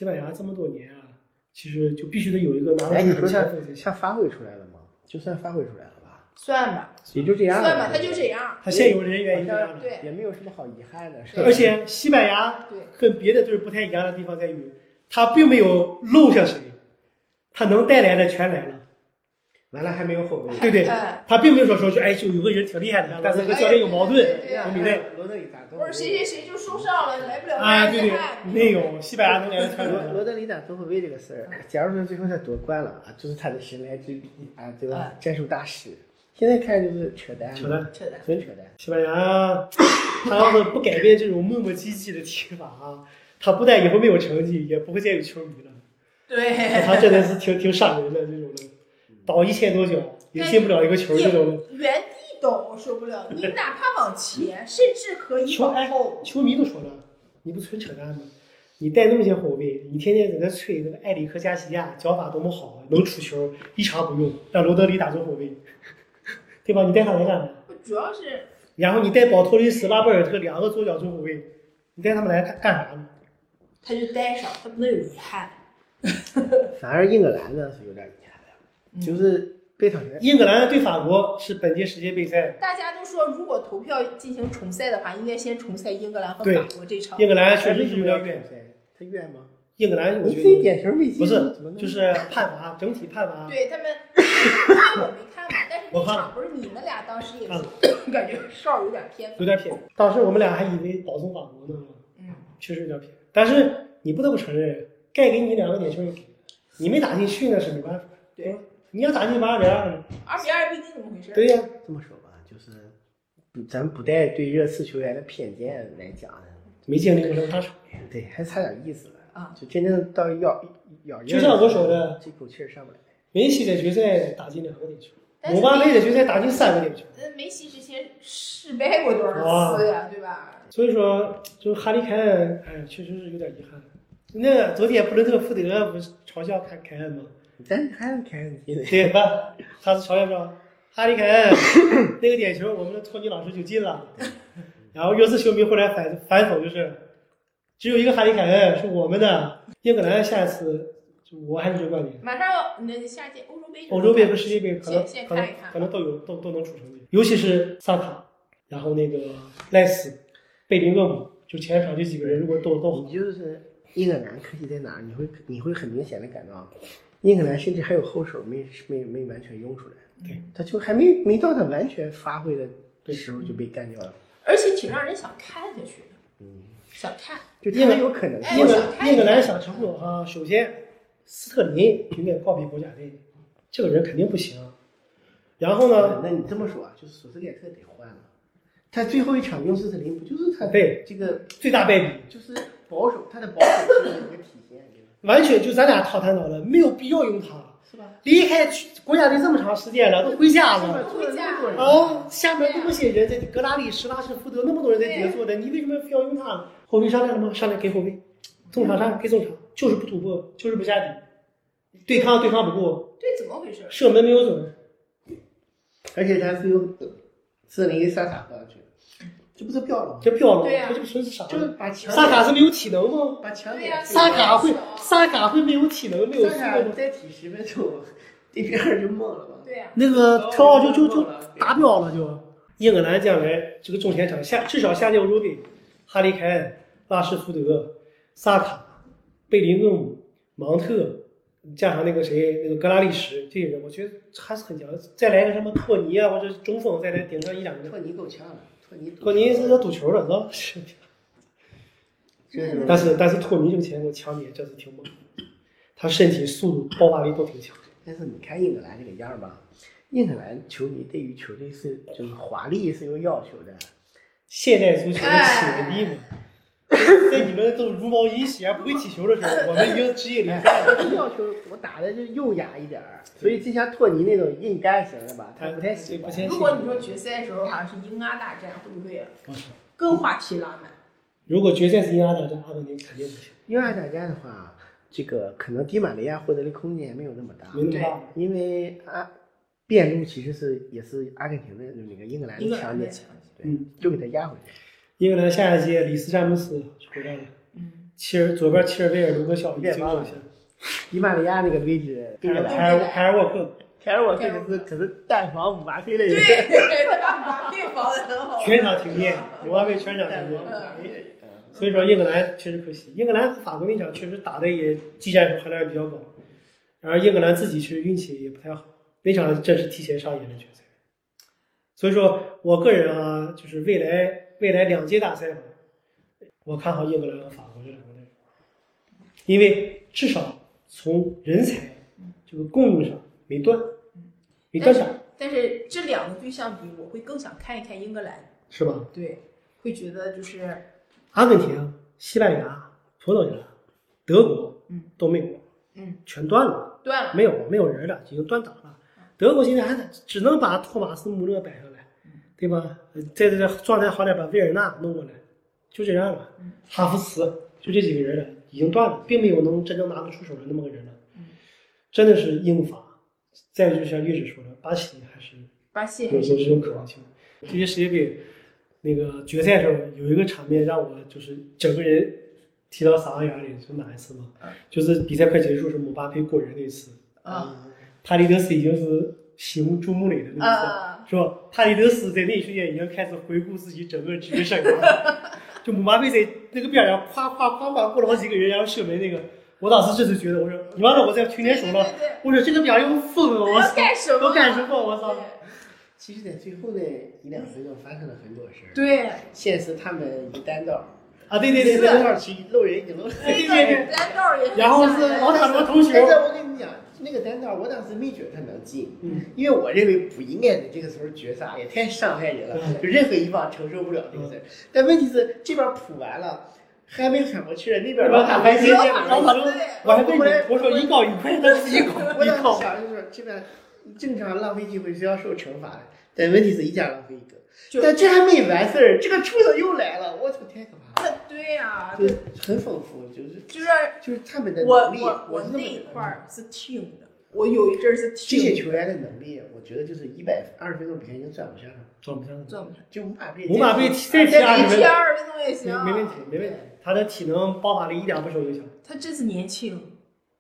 S3: 西班牙这么多年啊，其实就必须得有一个拿
S2: 哎，
S3: 得
S2: 你说他
S3: 出手的前锋才行。
S2: 他发挥出来了吗？就算发挥出来了吧，
S4: 算吧，
S2: 也就这样。
S4: 算吧，他就这样。
S3: 他现有人员一样的，
S4: 对
S2: 也没有什么好遗憾的，是吧？
S3: 而且西班牙
S4: 对
S3: 跟别的队不太一样的地方在于，他并没有漏下谁，他能带来的全来了，
S2: 完了还没有后卫，
S3: 对不对？
S4: 哎，
S3: 他并没有说说就哎就有个人挺厉害的，但是和教练有矛盾，
S4: 对对
S3: 对不对？
S2: 罗德里达
S4: 不是谁谁谁就受伤了，来不了
S3: 啊，对对没有西班牙能来的全来了。
S2: 罗罗德里达中后卫这个事儿，假如说最后他夺冠了啊，就是他的神来之笔啊，对吧
S4: 哎？
S2: 战术大师，现在看就是扯淡，
S3: 扯淡，
S4: 扯淡。
S2: 纯扯淡。
S3: 西班牙，他要是不改变这种磨磨唧唧的踢法啊，他不但以后没有成绩，也不会再有球迷了。
S4: 对，
S3: 他真的是挺挺伤人的，倒一千多脚也进不了一个球这种。
S4: 原地倒我受不了，你哪怕往前，甚至可以往后。
S3: 球迷都说了，你不纯扯淡吗？你带那么些后卫，你天天在那吹那个埃里克加西亚脚法多么好，能出球，一场不用，让罗德里打中后卫，对吧？你带他来干嘛？
S4: 主要是
S3: 然后你带保托雷斯、拉波尔特两个左脚中后卫，你带他们来干干啥呢？
S4: 他就待上，他不能有遗憾。
S2: 反而英格兰呢是有点就是被他们
S3: 英格兰对法国是本届世界杯赛，
S4: 大家都说，如果投票进行重赛的话，应该先重赛英格兰和法国这场。
S3: 英格兰确实是有点冤。
S2: 远赛？他远吗？
S3: 英格兰我
S2: 你自己
S3: 觉得不是就是判罚整体判罚，
S4: 对他们，我没看嘛，但是那
S3: 我看
S4: 场不是你们俩当时也是感觉哨有点偏。
S3: 有点偏。当时我们俩还以为保送法国呢，
S4: 嗯，
S3: 确实有点偏。但是你不得不承认，该给你两个点球也给，你没打进去那是没办法。
S4: 对
S3: 吧，你要打进八比二呢？
S4: 二比二不一定怎么回事。
S3: 对呀、
S2: 这么说吧，就是咱不带对热刺球员的偏见来讲呢，
S3: 没经历过这个大场。
S2: 对，还差点意思了
S4: 啊！
S2: 就真正到咬咬
S3: 就像我说的，
S2: 这口气上不来。
S3: 梅西在决赛打进两个点球，姆巴佩在决赛打进三个点球。
S4: 呃，梅西之前失败过多少次呀，对吧？
S3: 所以说，就哈利凯恩，哎，确实是有点遗憾。那个昨天布伦特福德不是嘲笑凯凯恩吗？
S2: 咱还是看你的，
S3: 对吧？他是朝鲜说哈里凯恩那个点球，我们的托尼老师就进了。然后热刺球迷后来反反讽就是，只有一个哈里凯恩是我们的。英格兰下一次，就我还是这个观点，
S4: 马上那下届欧洲杯，
S3: 欧洲杯和世界杯可能可能
S4: 看一看
S3: 可能都有都都能出成绩，尤其是萨卡，然后那个赖斯、贝林厄姆，就前场这几个人如果都都好，
S2: 你就是英格兰可惜在哪儿？你会你会很明显的感到，英格兰甚至还有后手没没没完全用出来，
S3: 对，
S2: 他就还没没到他完全发挥的时候就被干掉了。
S4: 而且挺让人想看下去的，
S2: 嗯，
S4: 想看。
S2: 就他有可能
S4: 哎
S3: 英格英格兰想成功啊，首先斯特林就应该告别国家队，这个人肯定不行。然后呢，
S2: 那你这么说啊，就是索斯盖特得换了。他最后一场用斯特林，不就是他
S3: 对
S2: 这个
S3: 最大败笔，
S2: 就是保守，他的保守是有一个体现？
S3: 完全就咱俩讨探讨了，没有必要用他。
S2: 是吧？
S3: 离开国家队这么长时间了，都回家了。
S4: 回家
S3: 啊，下面那么些人在格拉利、施拉什福德那么多人在底下坐着，你为什么非要用他呢？后卫上来了吗？上来给后卫，中场上给中场，就是不突破，就是不下底，对抗对抗不过，
S4: 对，怎么回事？
S3: 射门没有准，
S2: 而且他是用斯特林给萨卡放上去的，这不是标了吗？
S3: 这标了，
S4: 对呀
S3: 这就纯是傻
S2: 就是。把强
S3: 萨卡是没有体能吗？
S2: 把强
S4: 对呀
S2: 点
S3: 萨卡会萨卡会没有体能，没有速度吗？
S2: 再踢十分钟，对面就懵了吧？
S4: 对呀、
S3: 那个特奥就就就达标了就。英格兰将来这个中前场下至少下届欧洲杯，哈里凯恩、拉什福德、萨卡、贝林厄姆、芒特，加上那个谁那个格拉利什这些人，我觉得还是很强。再来个什么托尼啊，或者中锋再来顶上一两个人。
S2: 托尼够呛了，托尼
S3: 托尼是要赌球的，是吧？是。但是但是托尼这个前锋强点真是挺猛，他身体速度爆发力都挺强。
S2: 但是你看英格兰这个样儿吧，英格兰球迷对于球队是就是华丽是有要求的，
S3: 现代足球的起源地嘛，在你们都茹毛饮血不会起球的时候，我们已经职业联赛了。
S2: 要求我打的就优雅一点儿，所以就像托尼那种硬干型的吧，他不太喜欢。
S4: 如果你说决赛的时候好像是英阿大战，会不会更话题拉满？
S3: 如果决赛是英阿大战，阿根廷肯定不行，
S2: 英阿大战的话，这个可能迪马利亚获得的空间没有那么大。因为阿边路其实是也是阿根廷的那个英格兰的强点，
S4: 的。
S2: 对，就给他压回去。
S3: 英格兰下一届里斯詹姆斯回来了，
S4: 嗯，
S3: 切尔左边切尔贝尔、卢克肖已经了一些，
S2: 迪马利亚那个位置，英格兰
S3: 海尔凯尔沃克，
S2: 凯尔沃克可是可是单防姆巴佩的人，
S4: 防的很好。
S3: 全场停电，姆巴佩全场停电。所以说英格兰确实可惜，英格兰和法国那场确实打的也技战术含量比较高，然而英格兰自己其实运气也不太好，那场真是提前上演的决赛。所以说我个人啊，就是未来未来两届大赛嘛，我看好英格兰和法国这两个队，因为至少从人才这个供应上没断，没断档，
S4: 但是这两个队相比，我会更想看一看英格兰。
S3: 是吧？
S4: 对，会觉得就是
S3: 阿根廷、西班牙、葡萄牙、德国，
S4: 嗯，
S3: 都没有，
S4: 嗯，
S3: 全断了，
S4: 断了。
S3: 没有没有人了，已经断档了。德国现在还得只能把托马斯穆勒摆上来，对吧？呃在这个状态好点，把维尔纳弄过来，就这样了。
S4: 嗯
S3: 哈弗茨就这几个人了，已经断了，并没有能真正拿得出手的那么个人了。
S4: 嗯
S3: 真的是英法。再就像月子说的，巴西还是
S4: 巴西
S3: 有有这种可能性。这些世界杯那个决赛的时候，有一个场面让我就是整个人提到嗓子眼里，是哪一次吗？就是比赛快结束时，姆巴佩过人那次，
S4: 啊
S3: 帕利德斯已经是西红注目礼的那次，
S4: 啊，
S3: 是吧？帕利德斯在那一瞬间已经开始回顾自己整个职业生涯，就姆巴佩在那个边上夸夸夸夸过了好几个人，然后射门那个，我当时真是觉得，我说你妈的，我在去年说了，
S4: 对对对
S3: 我说这个边又疯了，我操，
S4: 要干什么？
S3: 都干什么？我操！
S2: 其实，在最后那一两分钟发生了很多事儿。
S4: 对，
S2: 先是他们一个单道，
S3: 啊，对对对
S2: 那
S3: 对
S2: 个道去漏人已经漏了。
S4: 那个单道也很
S3: 然后是老塔罗同学
S2: 但是我跟你讲，那个单道我当时没觉得他能进，
S3: 嗯
S2: 因为我认为不应该在这个时候绝杀，也太伤害人了，
S3: 嗯
S2: 就任何一方承受不了这个事儿。但问题是这边扑完了，还没喘过气儿，那边老塔还接接
S3: 老塔罗，我还问你，我说一高一快，他是一高
S2: 我当时
S3: 一高，
S2: 想就是这边正常浪费机会是要受惩罚的，但问题是一家浪费一个。但这还没完事儿，这个畜生又来了，我操，太可怕了！
S4: 对呀，
S2: 就很丰富，就是
S4: 就是
S2: 他们的
S4: 我
S2: 能力，
S4: 我我那一块儿是听的，我有一阵儿是
S2: 这些
S4: 听
S2: 球员的能力，我觉得就是一百二十分钟比赛已经转不下了。
S3: 转不上。
S4: 转不上，
S2: 就姆巴佩，
S3: 姆巴佩再踢
S4: 再
S3: 二十分，
S4: 给踢二十分钟也行，
S3: 没没问题，没问题。他的体能爆发力一点不受影响，
S4: 他真是年轻，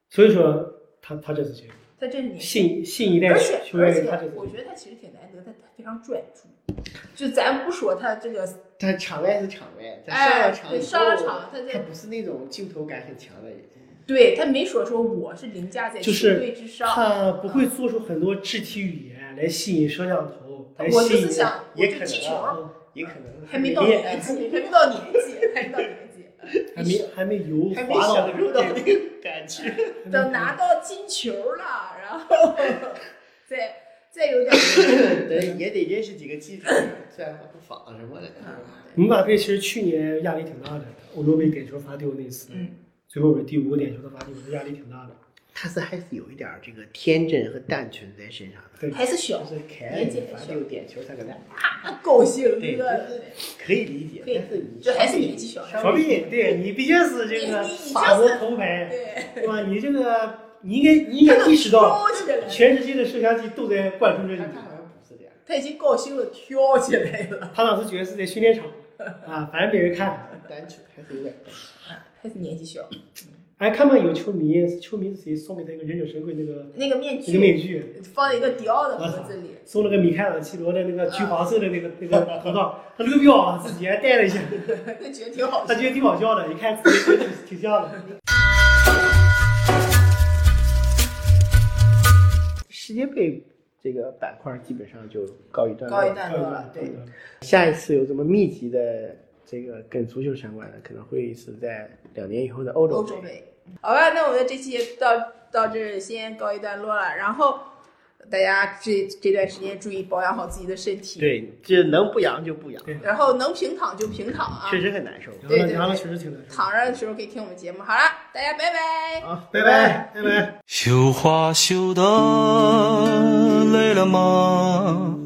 S3: 所以说他他这次这个
S4: 他这是年轻。
S3: 新新一代
S4: 而且
S3: 球
S4: 而且
S3: 员他这次
S4: 我觉得他其实挺难得，他他非常专注。就咱不说他这个，
S2: 他场外是场外，他
S4: 哎
S2: 上了场以后，
S4: 对上了场他在
S2: 他不是那种镜头感很强的人。
S4: 对他没说说我是凌驾在球
S3: 就是
S4: 队之上。
S3: 他不会做出很多肢体语言来吸引摄像头，来
S4: 我就
S3: 吸引
S4: 是想，我
S2: 也可能也可能
S4: 还没到年纪，还没到年纪，还没到年纪。
S3: 还没还没游
S2: 还没
S3: 滑到
S2: 那个 感觉。
S4: 等拿到金球了，然后 再再有点
S2: 对，也得认识几个记者，专访什么的。
S3: 姆巴佩其实去年压力挺大的，欧洲杯点球罚丢那次，
S4: 嗯，
S3: 最后是第五个点球的罚丢，压力挺大的。
S2: 他是还是有一点儿这个天真和单纯在身上的。
S3: 对
S4: 还是小
S2: 就，是凯
S4: 年纪
S2: 恩罚
S4: 还小
S2: 丢点球，他搁那
S4: 啊，高兴
S2: 对可以理解，
S4: 可以
S2: 但是你
S4: 这还是年纪小
S3: 小毕，对你毕竟是这个法国
S4: 就是
S3: 头牌，
S4: 对，
S3: 对吧？你这个你应该你应该意识到，全世界的摄像机都在关注着你。
S2: 他他好像不是这样。
S4: 他已经高兴的跳起来了，
S3: 他当时觉得是在训练场啊，反正没人看。
S2: 单纯还是有点。
S4: 还是年纪小。
S3: 哎，看没有球迷，球迷是谁送给他一个忍者神龟那个
S4: 那个面具
S3: 那个面
S4: 具
S3: 具，
S4: 放在一个迪奥的盒子里，
S3: 送了个米开朗基罗的那个橘黄色的那个那个 头套，他刘彪啊自己还戴了一下，
S4: 他觉得挺好笑。
S3: 他觉得挺好笑的，一看自己挺挺像的。
S2: 世界杯这个板块基本上就告一段落。
S4: 告一段落了，对，
S2: 下一次有这么密集的这个跟足球相关的，可能会是在两年以后的欧洲
S4: 欧洲杯。好吧，那我们这期到到这先告一段落了。然后，大家这这段时间注意保养好自己的身体，，
S2: 对，这能不阳就不养，
S3: 对
S4: 然后能平躺就平躺啊，
S2: 确实很难受。
S4: 对对
S3: 阳了阳了确实挺难受。
S4: 躺着的时候可以听我们节目。好了，大家拜拜。
S2: 好，
S3: 拜拜拜拜。
S5: 绣花绣的累了吗？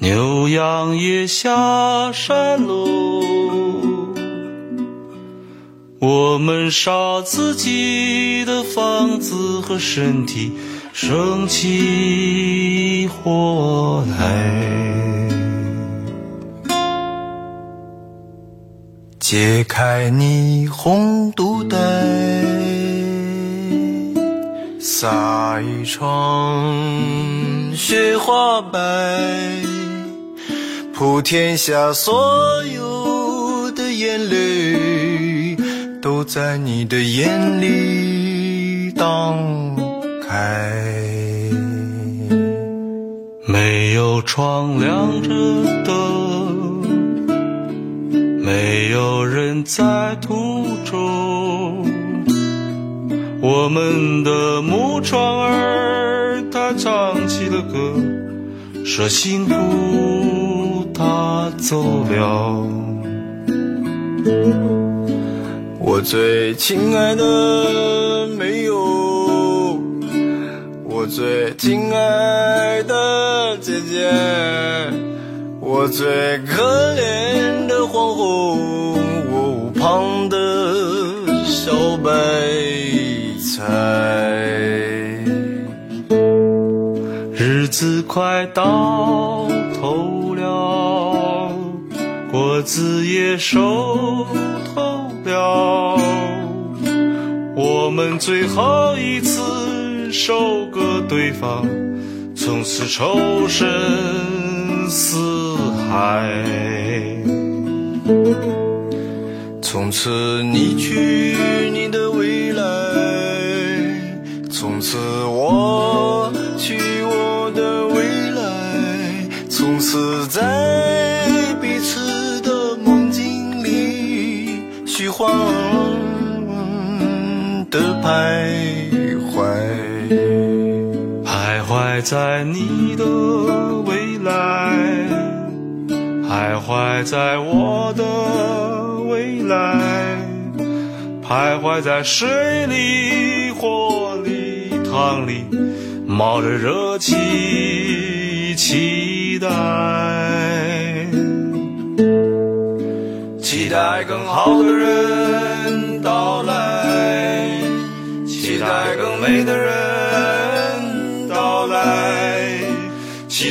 S5: 牛羊也下山喽。我们杀自己的房子和身体，生起火来。解开你红肚带，撒一床雪花白，普天下所有的眼泪，都在你的眼里荡开。没有窗亮着灯。没有人在途中，我们的木窗儿，它唱起了歌，说辛苦他走了。我最亲爱的没有，最亲爱的姐姐。我最可怜的皇后，我屋旁的小白菜。日子快到头了，果子也熟透了，我们最后一次收割对方，从此仇深似海。从此你去你的未来，从此我去我的未来，从此在彼此的梦境里虚幻的徘在你的未来，徘徊在我的未来，徘徊在水里、火里、汤里，冒着热气，期待，期待更好的人到来，期待更美的人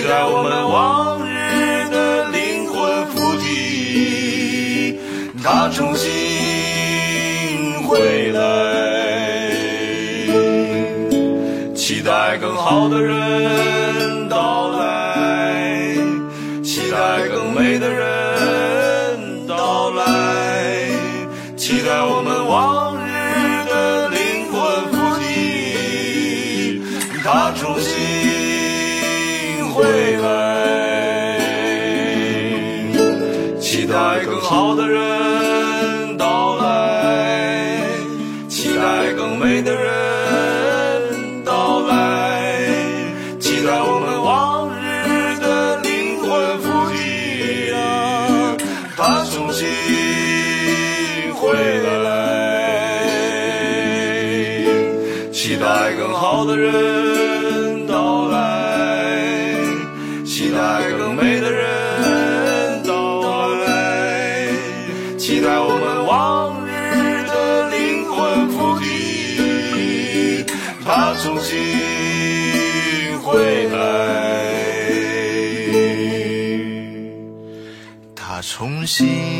S5: 期待我们往日的灵魂附体，他重新回来，期待更好的人到来，期待更美的人到来，期待我们往重